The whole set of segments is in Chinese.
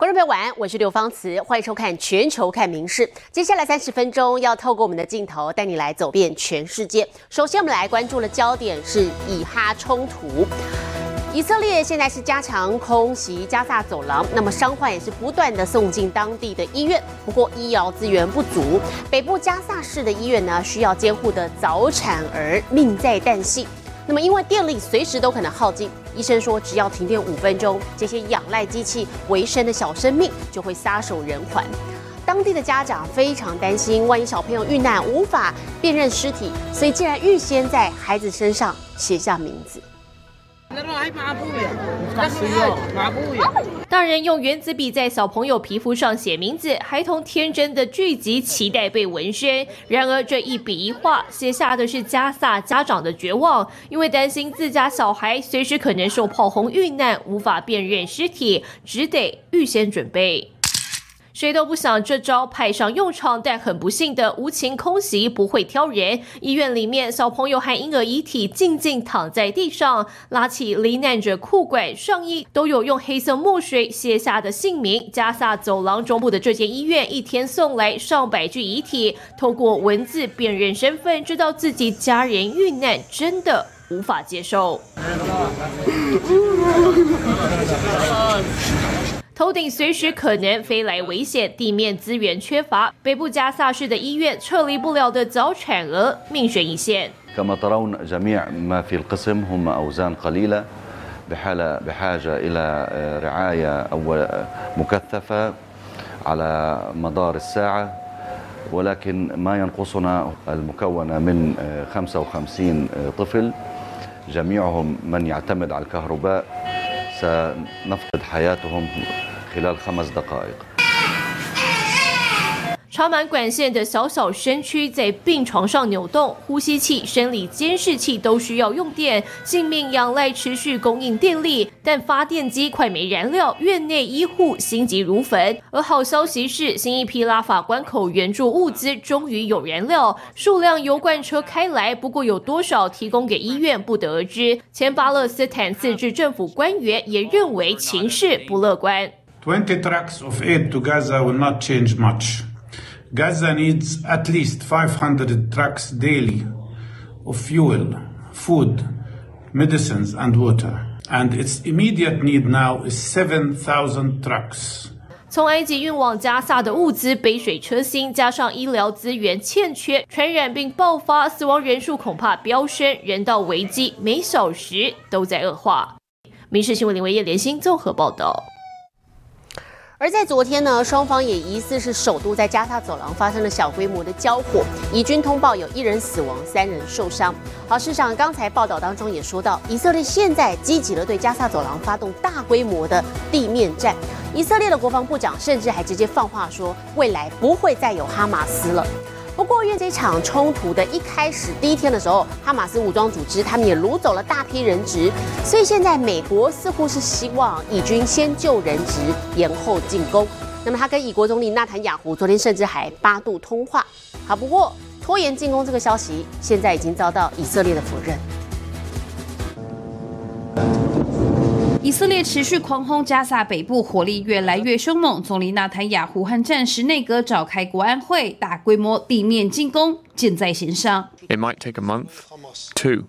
观众朋友晚安，我是刘芳慈，欢迎收看《全球看名事》。接下来三十分钟要透过我们的镜头带你来走遍全世界。首先，我们来关注的焦点是以哈冲突。以色列现在是加强空袭加萨走廊，那么伤患也是不断的送进当地的医院。不过医疗资源不足，北部加萨市的医院呢需要监护的早产儿命在旦夕。那么因为电力随时都可能耗尽，医生说只要停电五分钟，这些仰赖机器为生的小生命就会撒手人寰。当地的家长非常担心，万一小朋友遇难无法辨认尸体，所以竟然预先在孩子身上写下名字。大人用原子笔在小朋友皮肤上写名字，孩童天真的聚集，期待被纹身。然而这一笔一画写下的是加萨家长的绝望，因为担心自家小孩随时可能受炮轰遇难，无法辨认尸体，只得预先准备。谁都不想这招派上用场，但很不幸的，无情空袭不会挑人。医院里面，小朋友和婴儿遗体静静躺在地上，拉起罹难者裤管上衣，都有用黑色墨水写下的姓名。加萨走廊中部的这间医院，一天送来上百具遗体，透过文字辨认身份，知道自己家人遇难，真的无法接受。头顶随时可能飞来危险，地面资源缺乏，北部加萨市的医院撤离不了的早产儿命悬一线。كما ترون جميع ما في القسم هم أوزان قليلة بحالة بحاجة إلى رعاية أو مكثفة على مدار الساعة ولكن ما ينقصنا المكونة من 55 طفل جميعهم من يعتمد على الكهرباء سنفقد حياتهم خلال خمس دقائق. 插满管线的小小身躯在病床上扭动，呼吸器、生理监视器都需要用电，性命仰赖持续供应电力。但发电机快没燃料，院内医护心急如焚。而好消息是，新一批拉法关口援助物资终于有燃料，数辆油罐车开来，不过有多少提供给医院不得而知。前巴勒斯坦自治政府官员也认为情势不乐观。Twenty trucks of aid to Gaza will not change much. Gaza needs at least 500 trucks daily of fuel, food, medicines, and water. And its immediate need now is 7,000 trucks. 从埃及运往加萨的物资杯水车薪，加上医疗资源欠缺，传染病爆发，死亡人数恐怕飙升，人道危机每小时都在恶化。民事新闻林维业连新综合报道。而在昨天呢，双方也疑似是首都在加沙走廊发生了小规模的交火，以军通报有一人死亡，三人受伤。好，事实上刚才报道当中也说到，以色列现在积极的对加沙走廊发动大规模的地面战。以色列的国防部长甚至还直接放话说，未来不会再有哈马斯了。不过，因为这场冲突的一开始第一天的时候，哈马斯武装组织他们也掳走了大批人质，所以现在美国似乎是希望以军先救人质，延后进攻。那么，他跟以国总理纳坦雅胡昨天甚至还八度通话。好，不过拖延进攻这个消息，现在已经遭到以色列的否认。以色列持续狂轰加萨北部，火力越来越凶猛。总理纳坦雅胡和战时内阁召开国安会，大规模地面进攻箭在弦上。It might take a month, two,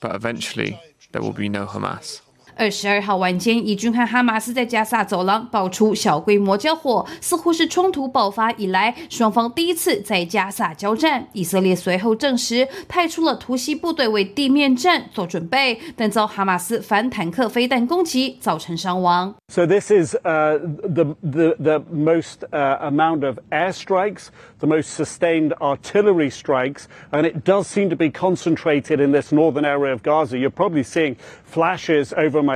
but eventually there will be no Hamas. 二十二号晚间，以军和哈马斯在加萨走廊爆出小规模交火，似乎是冲突爆发以来双方第一次在加萨交战。以色列随后证实派出了突袭部队为地面战做准备，但遭哈马斯反坦克飞弹攻击，造成伤亡。So this is uh, the, the the most uh, amount of airstrikes, the most sustained artillery strikes, and it does seem to be concentrated in this northern area of Gaza. You're probably seeing flashes over my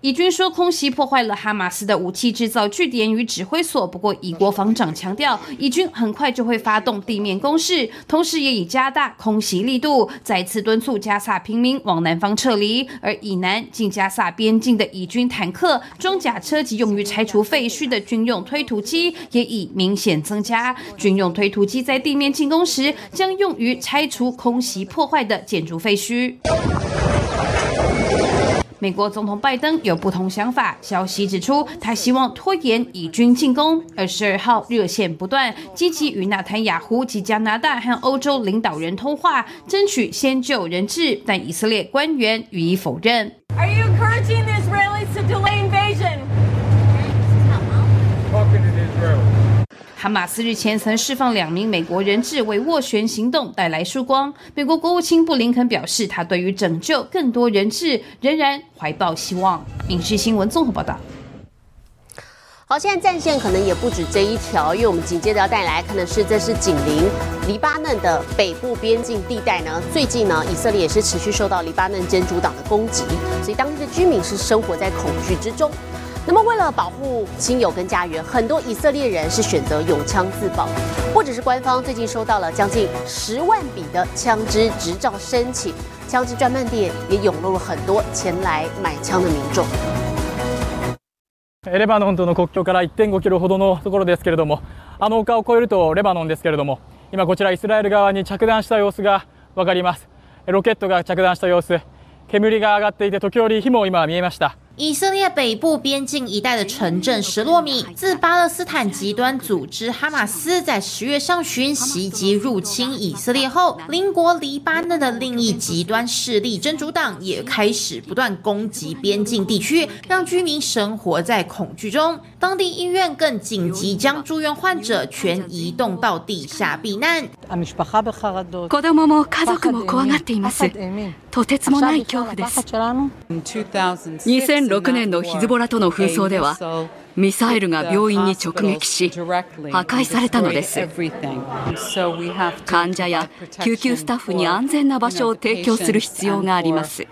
以军说空袭破坏了哈马斯的武器制造据点与指挥所，不过以国防长强调，以军很快就会发动地面攻势，同时也已加大空袭力度，再次敦促加萨平民往南方撤离。而以南近加萨边境的以军坦克、装甲车及用于拆除废墟的军用推土机也已明显增加。军用推土机在地面进攻时，将用于拆除空袭破坏的建筑废墟。美国总统拜登有不同想法，消息指出，他希望拖延以军进攻。二十二号热线不断，积极与纳坦雅胡及加拿大和欧洲领导人通话，争取先救人质，但以色列官员予以否认。哈马斯日前曾释放两名美国人质，为斡旋行动带来曙光。美国国务卿布林肯表示，他对于拯救更多人质仍然怀抱希望。影视新闻综合报道。好，现在战线可能也不止这一条，因为我们紧接着要带来看的是，这是紧邻黎巴嫩的北部边境地带呢。最近呢，以色列也是持续受到黎巴嫩真主党的攻击，所以当地的居民是生活在恐惧之中。那么，为了保护亲友跟家园，很多以色列人是选择用枪自保，或者是官方最近收到了将近十万笔的枪支执照申請，枪支专卖店也涌入了很多前来买枪的民众。レバノンとの国境から1.5キロほどのところですけれども、あの丘を越えるとレバノンですけれども、今こちらイスラエル側に着弾した様子が分かります。ロケットが着弾した様子、煙が上がっていて時折火も今見えました。 以色列北部边境一带的城镇什洛米，自巴勒斯坦极端组织哈马斯在十月上旬袭击入侵以色列后，邻国黎巴嫩的另一极端势力真主党也开始不断攻击边境地区，让居民生活在恐惧中。当地医院更紧急将住院患者全移动到地下避难。子供も家族も怖がっています。とてつもない恐怖です。 2006年のヒズボラとの紛争ではミサイルが病院に直撃し破壊されたのです患者や救急スタッフに安全な場所を提供する必要があります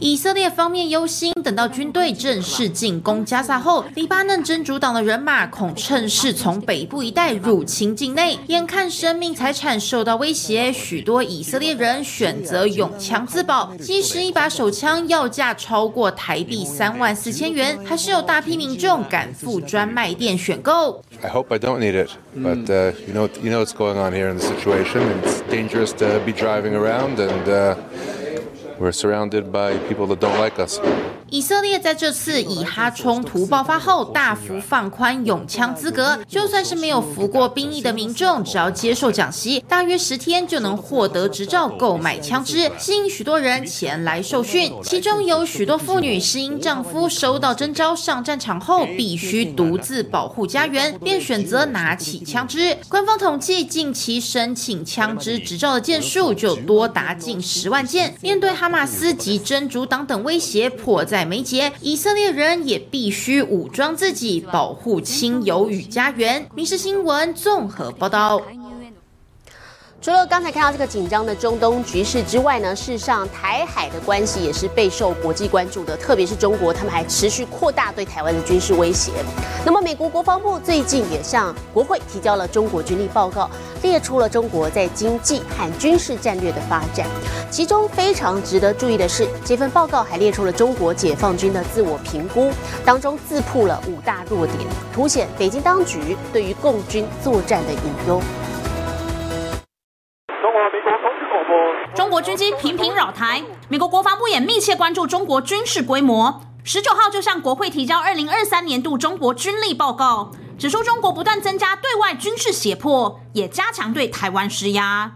以色列方面忧心，等到军队正式进攻加萨后，黎巴嫩真主党的人马恐趁势从北部一带入侵境内，眼看生命财产受到威胁，许多以色列人选择用枪自保，即使一把手枪要价超过台币三万四千元。 还是有大批民众赶赴专卖店选购。I hope I don't need it, but uh, you know, you know what's going on here in the situation. It's dangerous to be driving around, and uh, we're surrounded by people that don't like us. 以色列在这次以哈冲突爆发后，大幅放宽拥枪资格，就算是没有服过兵役的民众，只要接受讲习，大约十天就能获得执照购买枪支，吸引许多人前来受训。其中有许多妇女是因丈夫收到征召上战场后，必须独自保护家园，便选择拿起枪支。官方统计，近期申请枪支执照的件数就多达近十万件。面对哈马斯及真主党等威胁，迫在眉睫，以色列人也必须武装自己，保护亲友与家园。民事新闻综合报道。除了刚才看到这个紧张的中东局势之外呢，事实上台海的关系也是备受国际关注的，特别是中国，他们还持续扩大对台湾的军事威胁。那么，美国国防部最近也向国会提交了中国军力报告，列出了中国在经济和军事战略的发展。其中非常值得注意的是，这份报告还列出了中国解放军的自我评估，当中自曝了五大弱点，凸显北京当局对于共军作战的隐忧。军机频频扰台，美国国防部也密切关注中国军事规模。十九号就向国会提交二零二三年度中国军力报告，指出中国不断增加对外军事胁迫，也加强对台湾施压。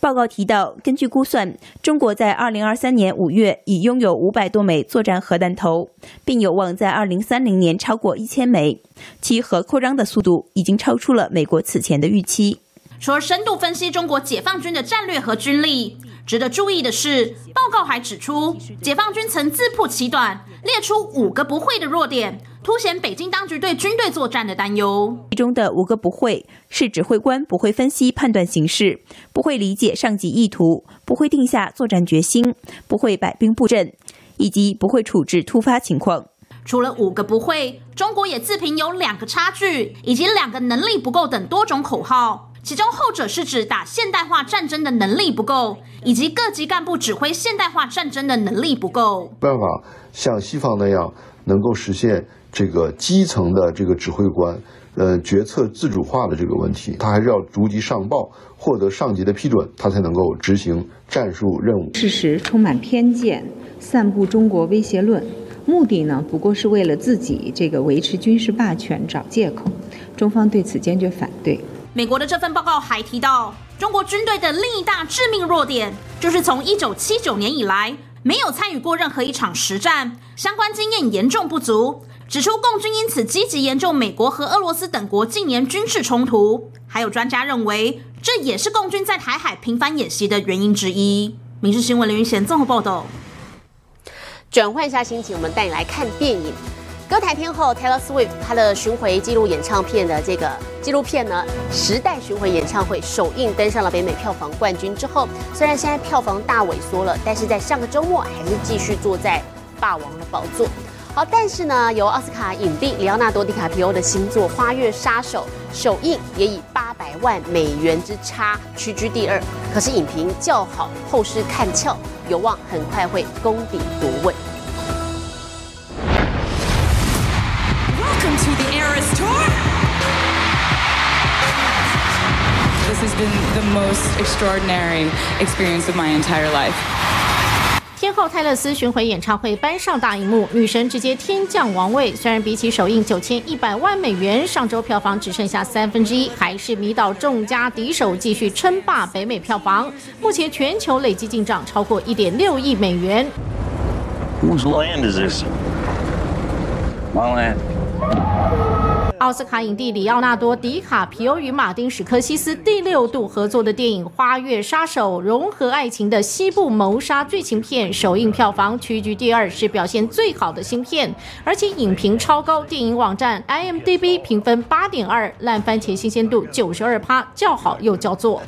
报告提到，根据估算，中国在二零二三年五月已拥有五百多枚作战核弹头，并有望在二零三零年超过一千枚，其核扩张的速度已经超出了美国此前的预期。除了深度分析中国解放军的战略和军力。值得注意的是，报告还指出，解放军曾自曝其短，列出五个不会的弱点，凸显北京当局对军队作战的担忧。其中的五个不会是指挥官不会分析判断形势，不会理解上级意图，不会定下作战决心，不会摆兵布阵，以及不会处置突发情况。除了五个不会，中国也自评有两个差距，以及两个能力不够等多种口号。其中后者是指打现代化战争的能力不够，以及各级干部指挥现代化战争的能力不够。办法像西方那样能够实现这个基层的这个指挥官，呃，决策自主化的这个问题，他还是要逐级上报，获得上级的批准，他才能够执行战术任务。事实充满偏见，散布中国威胁论，目的呢不过是为了自己这个维持军事霸权找借口。中方对此坚决反对。美国的这份报告还提到，中国军队的另一大致命弱点，就是从一九七九年以来没有参与过任何一场实战，相关经验严重不足。指出共军因此积极研究美国和俄罗斯等国近年军事冲突，还有专家认为，这也是共军在台海频繁演习的原因之一。民事新闻林云贤综合报道。转换一下心情，我们带你来看电影。歌坛天后 Taylor Swift 她的巡回记录演唱片的这个纪录片呢，《时代巡回演唱会》首映登上了北美票房冠军之后，虽然现在票房大萎缩了，但是在上个周末还是继续坐在霸王的宝座。好，但是呢，由奥斯卡影帝里奥纳多·迪卡皮欧的新作《花月杀手》首映也以八百万美元之差屈居第二。可是影评较好，后市看俏，有望很快会攻顶夺位。Been the most extraordinary experience of my entire life. 天后泰勒斯巡回演唱会搬上大荧幕，女神直接天降王位。虽然比起首映九千一百万美元，上周票房只剩下三分之一，还是迷倒众家敌手，继续称霸北美票房。目前全球累计进账超过一点六亿美元。Whose land is this? My land. 奥斯卡影帝里奥纳多·迪卡皮欧与马丁·史科西斯第六度合作的电影《花月杀手》，融合爱情的西部谋杀剧情片，首映票房屈居第二，是表现最好的新片，而且影评超高。电影网站 IMDB 评分八点二，烂番茄新鲜度九十二趴，叫好又叫座。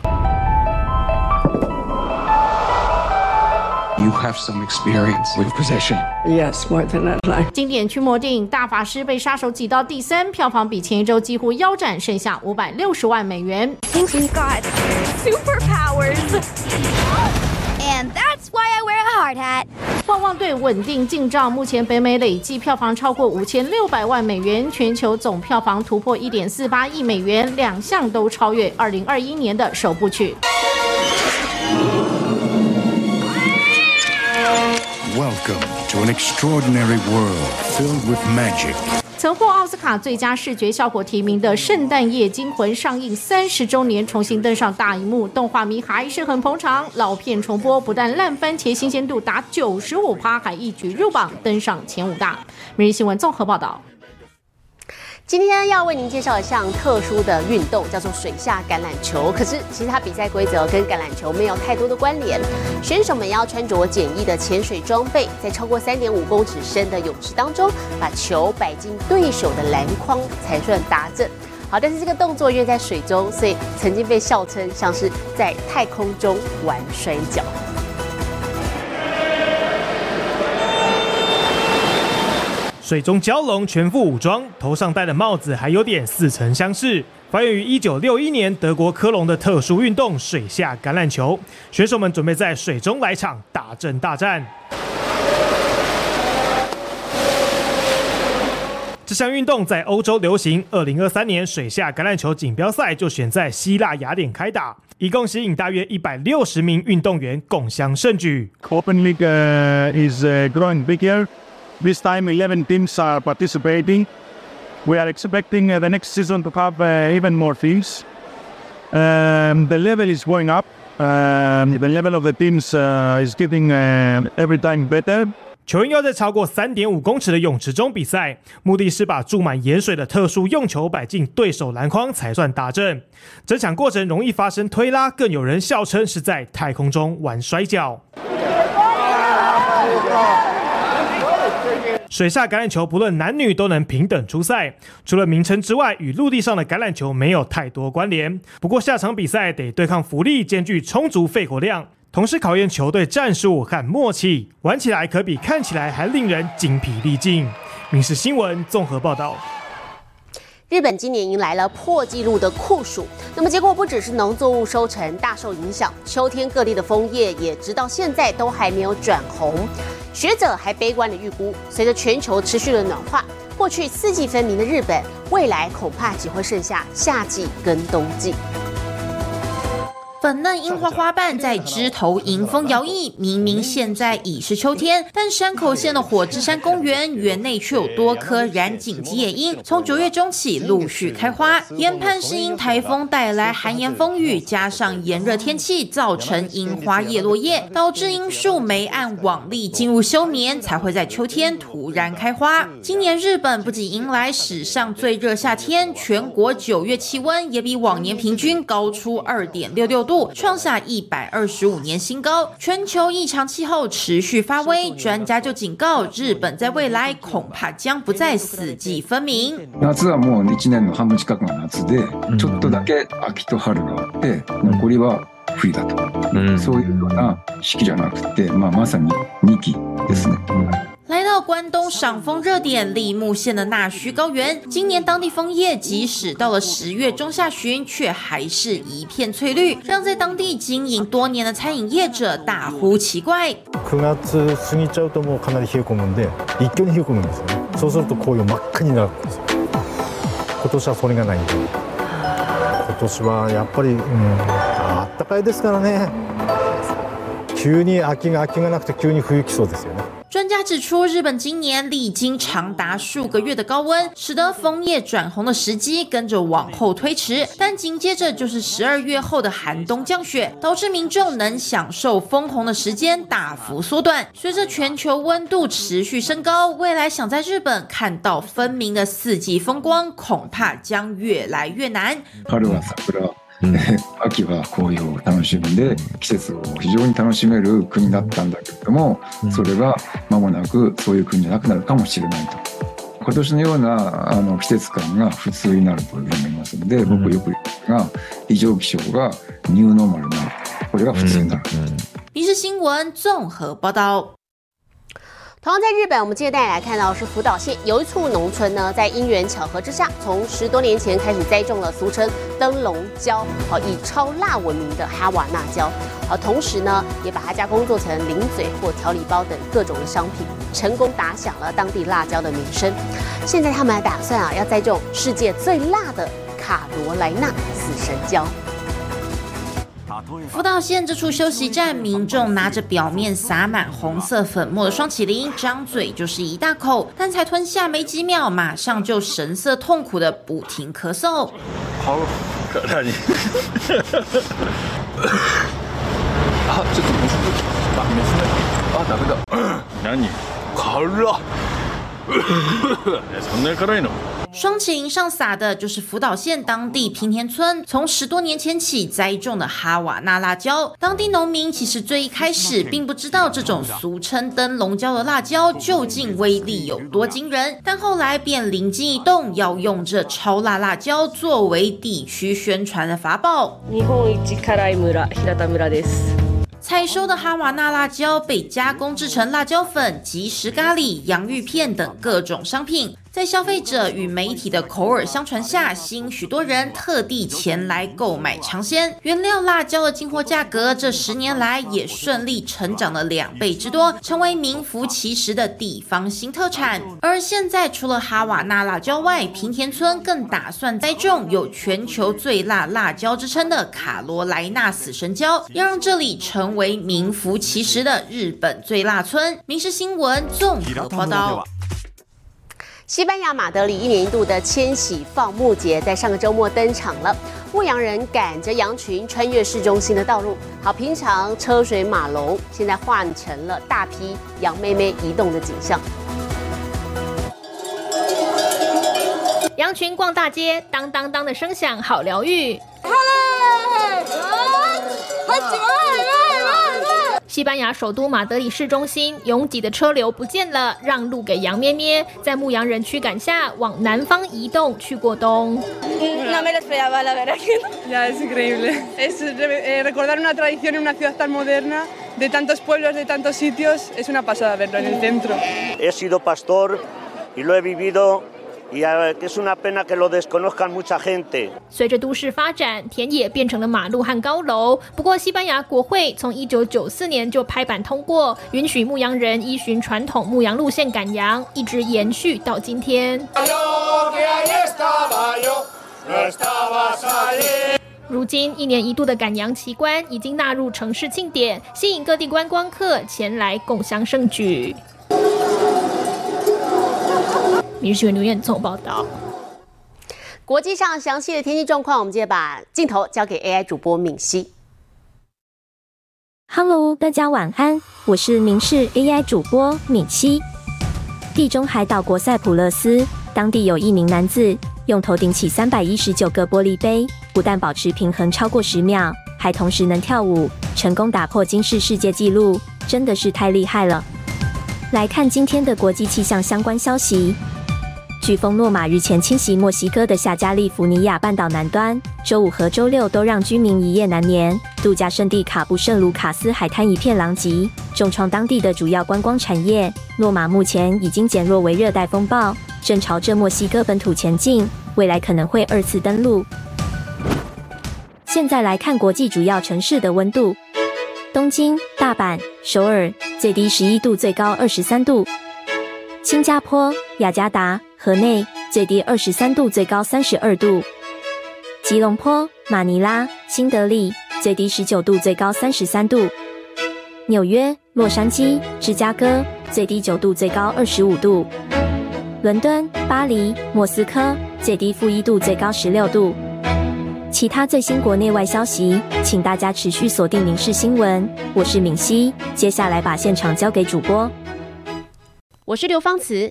You have some experience with possession. Yes, more than I'd like. 经典驱魔电影《大法师》被杀手挤到第三，票房比前一周几乎腰斩，剩下五百六十万美元。He's got superpowers. And that's why I wear a hard hat. 旺旺队稳定进账，目前北美累计票房超过五千六百万美元，全球总票房突破一点四八亿美元，两项都超越二零二一年的首部曲。Welcome to an extraordinary world filled with magic. 曾获奥斯卡最佳视觉效果提名的《圣诞夜惊魂》上映三十周年，重新登上大荧幕，动画迷还是很捧场。老片重播，不但烂番茄新鲜度达九十五趴，还一举入榜，登上前五大。每日新闻综合报道。今天要为您介绍一项特殊的运动，叫做水下橄榄球。可是其实它比赛规则跟橄榄球没有太多的关联。选手们要穿着简易的潜水装备，在超过三点五公尺深的泳池当中，把球摆进对手的篮筐才算达阵。好，但是这个动作因为在水中，所以曾经被笑称像是在太空中玩摔跤。水中蛟龙全副武装，头上戴的帽子还有点似曾相识。发源于一九六一年德国科隆的特殊运动——水下橄榄球，选手们准备在水中来场大阵大战。这项运动在欧洲流行，二零二三年水下橄榄球锦标赛就选在希腊雅典开打，一共吸引大约一百六十名运动员共襄盛举。This time, 11 teams are participating. We are expecting uh, the next season to have uh, even more teams. Um, the level is going up. Um, the level of the teams uh, is getting uh, every time better. 球员要在超过三点五公尺的泳池中比赛，目的是把注满盐水的特殊用球摆进对手篮筐才算打正。整场过程容易发生推拉，更有人笑称是在太空中玩摔跤。水下橄榄球不论男女都能平等出赛，除了名称之外，与陆地上的橄榄球没有太多关联。不过下场比赛得对抗浮力，兼具充足肺活量，同时考验球队战术和默契，玩起来可比看起来还令人精疲力尽。民事新闻综合报道。日本今年迎来了破纪录的酷暑，那么结果不只是农作物收成大受影响，秋天各地的枫叶也直到现在都还没有转红。学者还悲观的预估，随着全球持续的暖化，过去四季分明的日本，未来恐怕只会剩下夏季跟冬季。粉嫩樱花花瓣在枝头迎风摇曳。明明现在已是秋天，但山口县的火之山公园园内却有多棵染井吉野樱，从九月中起陆续开花。研判是因台风带来寒炎风雨，加上炎热天气，造成樱花叶落叶，导致樱树没按往例进入休眠，才会在秋天突然开花。今年日本不仅迎来史上最热夏天，全国九月气温也比往年平均高出二点六六度，创下一百二十五年新高。全球异常气候持续发威，专家就警告，日本在未来恐怕将不再四季分明。夏はもう1年の半分近くが夏で、ちょっとだけ秋と春があって残りは冬だと、そういうような四季じゃなくて、まあ、まさに2季ですね。 来到关东赏枫热点立木县的纳须高原，今年当地枫叶即使到了十月中下旬，却还是一片翠绿，让在当地经营多年的餐饮业者大呼奇怪。9月過ぎちゃうともうかなり冷え込むんで一挙に冷え込むんですよねそうすると紅葉真っ赤になるんですよ今年はそれがないんで今年はやっぱり、うん、あったかいですからね急に秋が秋がなくて急に冬来そうですよね 专家指出，日本今年历经长达数个月的高温，使得枫叶转红的时机跟着往后推迟。但紧接着就是十二月后的寒冬降雪，导致民众能享受枫红的时间大幅缩短。随着全球温度持续升高，未来想在日本看到分明的四季风光，恐怕将越来越难。うん、秋は紅葉を楽しんで季節を非常に楽しめる国だったんだけれども、それが間もなくそういう国じゃなくなるかもしれないと。今年のようなあの季節感が普通になると思いますので僕よく言うすが異常気象がニューノーマルになる。これが普通になる。嗯、嗯、嗯、嗯、嗯、嗯、同样在日本，我们接着带来看到是福岛县有一处农村呢，在因缘巧合之下，从十多年前开始栽种了俗称灯笼椒，好以超辣闻名的哈瓦那椒，好同时呢，也把它加工做成零嘴或调理包等各种的商品，成功打响了当地辣椒的名声。现在他们还打算啊，要栽种世界最辣的卡罗莱纳死神椒。福岛县这处休息站，民众拿着表面撒满红色粉末的双麒麟，张嘴就是一大口，但才吞下没几秒，马上就神色痛苦的不停咳嗽。好，哪里？啊，这怎么是？啊，没事的。啊，哪个？哪里？好热。そんな辛いの？ 双麒麟上撒的就是福岛县当地平田村从十多年前起栽种的哈瓦那辣椒。当地农民其实最一开始并不知道这种俗称灯笼椒的辣椒究竟威力有多惊人，但后来便灵机一动，要用这超辣辣椒作为地区宣传的法宝。日本一辛い村平田村です。采收的哈瓦那辣椒被加工制成辣椒粉、即食咖喱、洋芋片等各种商品。 在消费者与媒体的口耳相传下，吸引许多人特地前来购买尝鲜。原料辣椒的进货价格这十年来也顺利成长了两倍之多，成为名副其实的地方新特产。而现在，除了哈瓦那辣椒外，平田村更打算栽种有全球最辣辣椒之称的卡罗莱纳死神椒，要让这里成为名副其实的日本最辣村。民事新闻综合报道。西班牙马德里一年一度的千禧放牧节在上个周末登场了，牧羊人赶着羊群穿越市中心的道路。好，平常车水马龙，现在换成了大批羊妹妹移动的景象。羊群逛大街，当当当的声响好疗愈。西班牙首都马德里市中心拥挤的车流不见了，让路给羊咩咩，在牧羊人驱赶下往南方移动去过冬。No me lo esperaba, la verdad que ya es increíble. Es recordar una tradición en una ciudad tan moderna, de tantos pueblos, de tantos sitios, es una pasada verlo en el centro. He sido pastor y lo he vivido 随着都市发展，田野变成了马路和高楼。不过，西班牙国会从一九九四年就拍板通过，允许牧羊人依循传统牧羊路线赶羊，一直延续到今天。如今一年一度的赶羊奇观已经纳入城市庆典，吸引各地观光客前来共襄盛举。民事新闻刘彦聪报道。国际上详细的天气状况，我们接着把镜头交给 AI 主播敏熙。Hello，大家晚安，我是民事 AI 主播敏熙。地中海岛国塞浦路斯，当地有一名男子用头顶起三百一十九个玻璃杯，不但保持平衡超过十秒，还同时能跳舞，成功打破金氏世界纪录，真的是太厉害了。来看今天的国际气象相关消息。飓风诺玛日前侵袭墨西哥的下加利福尼亚半岛南端，周五和周六都让居民一夜难眠。度假胜地卡布圣卢卡斯海滩一片狼藉，重创当地的主要观光产业。诺玛目前已经减弱为热带风暴，正朝着墨西哥本土前进，未来可能会二次登陆。现在来看国际主要城市的温度：东京、大阪、首尔，最低十一度，最高二十三度；新加坡、雅加达。河内最低二十三度，最高三十二度；吉隆坡、马尼拉、新德里最低十九度，最高三十三度；纽约、洛杉矶、芝加哥最低九度，最高二十五度；伦敦、巴黎、莫斯科最低负一度，最高十六度。其他最新国内外消息，请大家持续锁定《民事新闻》。我是敏熙，接下来把现场交给主播。我是刘芳慈。